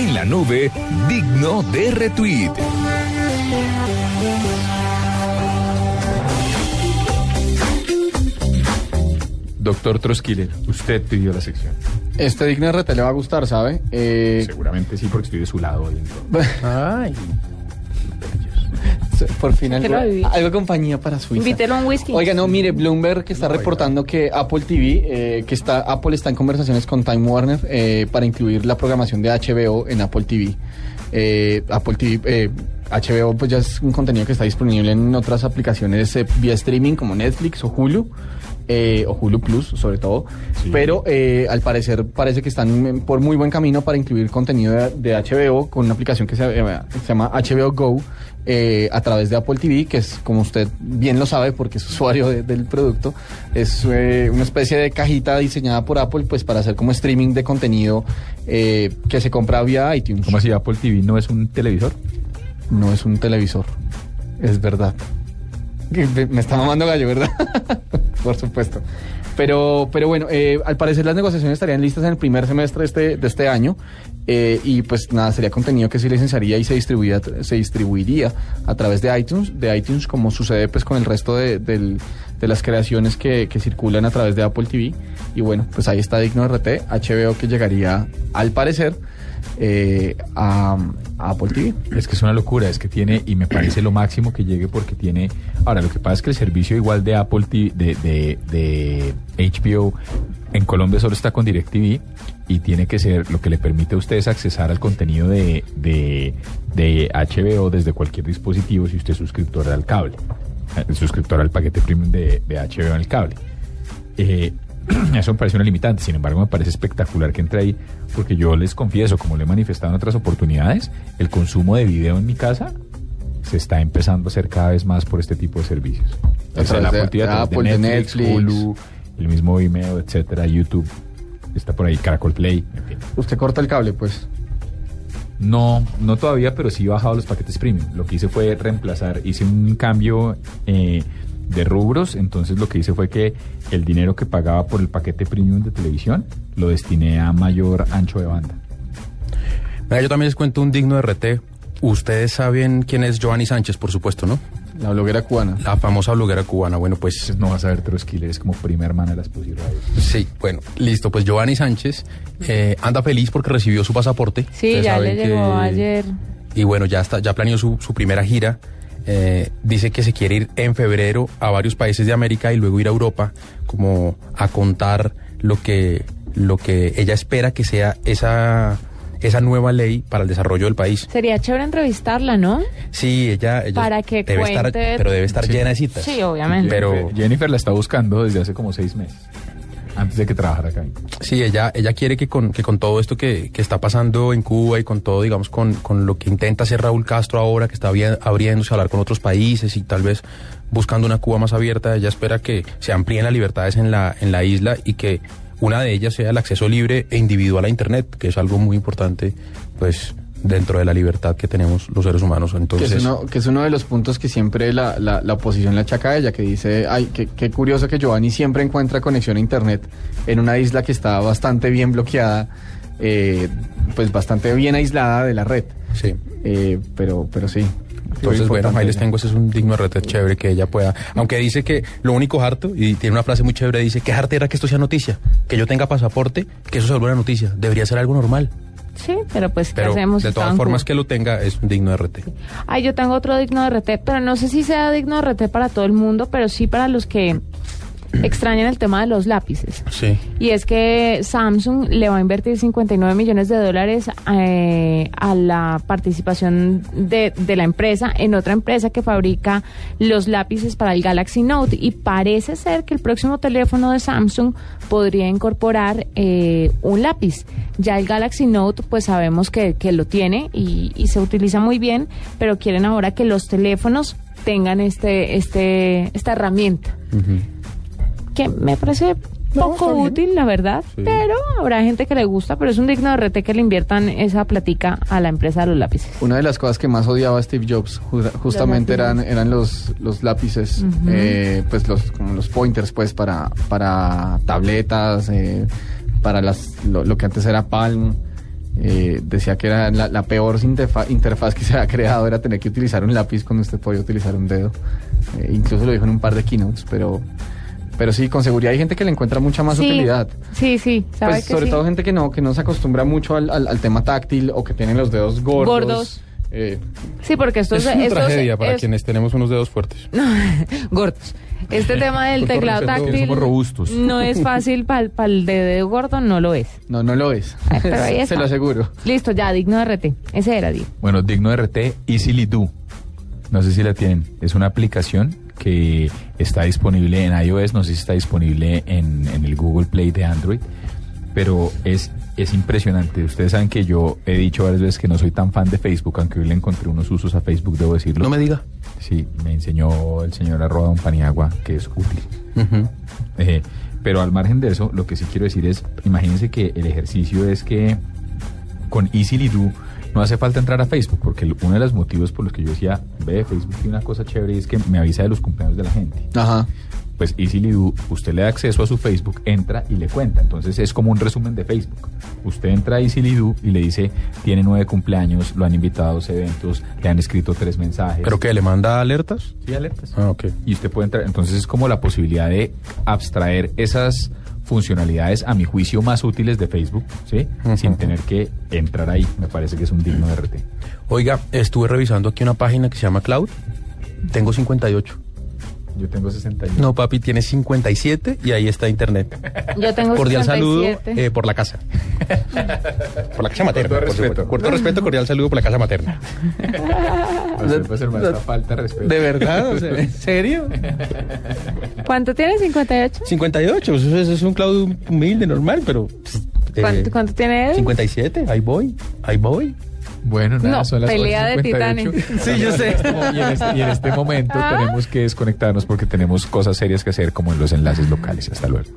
en la nube, digno de retweet. Doctor Troskiller, usted pidió la sección. Este digno de RT le va a gustar, ¿sabe? Eh, Seguramente sí, porque estoy de su lado hoy. entonces. Ay. Por fin algo, algo de compañía para Suiza. Invítelo a un whisky. Oiga, no, mire, Bloomberg que está reportando que Apple TV, eh, que está Apple está en conversaciones con Time Warner eh, para incluir la programación de HBO en Apple TV. Eh, Apple TV, eh, HBO pues ya es un contenido que está disponible en otras aplicaciones eh, vía streaming como Netflix o Hulu. Eh, o Hulu Plus, sobre todo, pero eh, al parecer parece que están por muy buen camino para incluir contenido de, de HBO con una aplicación que se, eh, se llama HBO Go eh, a través de Apple TV, que es, como usted bien lo sabe, porque es usuario de- del producto, es una especie de cajita diseñada por Apple, pues para hacer como streaming de contenido que se compra vía iTunes. ¿Cómo así Apple TV no es un televisor? No es un televisor, es verdad. Me está mamando gallo, ¿verdad? por supuesto. Pero, pero bueno, eh, al parecer las negociaciones estarían listas en el primer semestre este, de este año. eh, y pues nada, sería contenido que se licenciaría y se distribuiría, se distribuiría a través de iTunes, de iTunes como sucede pues con el resto de, del- de las creaciones que, que circulan a través de Apple TV. Y bueno, pues ahí está Digno RT, HBO que llegaría al parecer eh, a, Apple TV. Es que es una locura, es que tiene, y me parece lo máximo que llegue porque tiene. Ahora, lo que pasa es que el servicio igual de Apple TV, de, de, de HBO, en Colombia solo está con DirecTV y tiene que ser lo que le permite a ustedes accesar al contenido de, de, de HBO desde cualquier dispositivo si usted es suscriptor al cable, eh, suscriptor al paquete premium de, de HBO en el cable. Eh, eso me parece una limitante, sin embargo me parece espectacular que entre ahí, porque yo les confieso, como le he manifestado en otras oportunidades, el consumo de video en mi casa se está empezando a hacer cada vez más por este tipo de servicios. O sea, la de- Apple de de Netflix. Hulu, el mismo Vimeo, etcétera, YouTube, está por ahí, Caracol Play, en fin. Usted corta el cable, pues. No, no todavía, pero sí he bajado los paquetes premium. Lo que hice fue reemplazar, hice un cambio eh, de rubros, entonces lo que hice fue que el dinero que pagaba por el paquete premium de televisión lo destiné a mayor ancho de banda. Mira, yo también les cuento un digno de RT. Ustedes saben quién es Giovanni Sánchez, por supuesto, ¿no? La bloguera cubana. La famosa bloguera cubana. Bueno, pues no vas a ver Troskiller, es como prima hermana de las Pussy sí, bueno, listo. Pues Giovanni Sánchez eh, anda feliz porque recibió su pasaporte. Sí, Ustedes ya le llegó que- ayer. Y bueno, ya está, ya planeó su, su primera gira. Eh, dice que se quiere ir en febrero a varios países de América y luego ir a Europa, como a contar lo que, lo que ella espera que sea esa, esa nueva ley para el desarrollo del país. Sería chévere entrevistarla, ¿no? Sí, ella, ella Para que debe estar, cuente- pero debe estar Sí. llena de citas. Sí, obviamente. Pero Jennifer la está buscando desde hace como seis meses, antes de que trabajara acá. Sí, ella, ella quiere que con, que con todo esto que, que está pasando en Cuba y con todo, digamos, con, con lo que intenta hacer Raúl Castro ahora, que está abri- abriéndose a hablar con otros países y tal vez buscando una Cuba más abierta, ella espera que se amplíen las libertades en la, en la isla y que una de ellas sea el acceso libre e individual a Internet, que es algo muy importante, pues, dentro de la libertad que tenemos los seres humanos. Que Entonces, es, uno, que es uno de los puntos que siempre la, la, la oposición le achaca a ella, que dice, ay, qué, qué curioso que Giovanni siempre encuentra conexión a Internet en una isla que está bastante bien bloqueada, eh, pues bastante bien aislada de la red. sí. Eh, pero, pero sí. Entonces, bueno, ahí les tengo, ese es un digno RT chévere que ella pueda. Aunque dice que lo único harto, y tiene una frase muy chévere, dice, qué harto era que esto sea noticia, que yo tenga pasaporte, que eso se vuelva una noticia, debería ser algo normal. Sí, pero pues, ¿qué Pero hacemos? de todas formas que lo tenga es digno RT. Ay, yo tengo otro digno de RT, pero no sé si sea digno de RT para todo el mundo, pero sí para los que extrañan el tema de los lápices. Sí. Y es que Samsung le va a invertir 59 millones de dólares eh, a la participación de, de la empresa en otra empresa que fabrica los lápices para el Galaxy Note. Y parece ser que el próximo teléfono de Samsung podría incorporar eh, un lápiz. Ya el Galaxy Note, pues sabemos que, que lo tiene y, y se utiliza muy bien, pero quieren ahora que los teléfonos tengan este, este, esta herramienta que me parece poco útil, la verdad, pero habrá gente que le gusta, pero es un digno de RT que le inviertan esa platica a la empresa de los lápices. Una de las cosas que más odiaba Steve Jobs ju- justamente eran, eran los, los lápices, eh, pues los, como los pointers pues para, para tabletas, eh, para las, lo, lo que antes era Palm. Eh, decía que era la, la peor interfa- interfaz que se había creado era tener que utilizar un lápiz cuando usted podía utilizar un dedo. Eh, incluso lo dijo en un par de keynotes, pero, pero sí, con seguridad hay gente que le encuentra mucha más Sí, utilidad. Sí, sí, sabe Pues, que sobre sí. todo gente que no, que no se acostumbra mucho al, al- al tema táctil o que tienen los dedos gordos. Gordos. Eh, Sí, porque esto Es es... una esto tragedia para es- quienes tenemos unos dedos fuertes. gordos. Este tema del teclado táctil robustos. no es fácil para el de dedo gordo, no lo es. no, no lo es. Ay, pero ahí se lo aseguro. Listo, ya, digno de RT. Ese era, Di. Bueno, digno de RT, Easily Do. No sé si la tienen. Es una aplicación que está disponible en iOS, no sé si está disponible en, en el Google Play de Android, pero es, es impresionante. Ustedes saben que yo he dicho varias veces que no soy tan fan de Facebook, aunque hoy le encontré unos usos a Facebook, debo decirlo. No me diga. Sí, me enseñó el señor arroba Don Paniagua que es útil. Eh, pero al margen de eso, lo que sí quiero decir es, imagínense que el ejercicio es que con Easily Do no hace falta entrar a Facebook, porque uno de los motivos por los que yo decía, ve, Facebook tiene una cosa chévere y es que me avisa de los cumpleaños de la gente. Ajá. Pues Easily Do, usted le da acceso a su Facebook, entra y le cuenta. Entonces es como un resumen de Facebook. Usted entra a Easily Do y le dice, tiene nueve cumpleaños, lo han invitado a dos eventos, le han escrito tres mensajes. ¿Pero qué? ¿Le manda alertas? Sí, alertas. Ah, ok. Y usted puede entrar, entonces es como la posibilidad de abstraer esas funcionalidades a mi juicio más útiles de Facebook, ¿sí? Sin tener que entrar ahí. Me parece que es un digno de RT. Oiga, estuve revisando aquí una página que se llama Cloud. Tengo 58. Yo tengo 61. No, papi, tiene 57 y ahí está internet. Yo tengo Cordial saludo 57. eh, por la casa. Por la casa materna. todo por respeto. supuesto. Corto respeto, cordial saludo por la casa materna. Usted puede ser más falta de respeto. ¿De verdad? O sea, ¿En serio? ¿Cuánto tiene? ¿58? 58, eso es, eso es un Cloud humilde, normal, pero... eh, ¿Cuánto, cuánto tiene él? 57, ahí voy, ahí voy. Bueno, nada, No, son las pelea de 8:58. titanes. Sí, yo sé. Y en, este, y en este momento tenemos que desconectarnos porque tenemos cosas serias que hacer como en los enlaces locales. Hasta luego.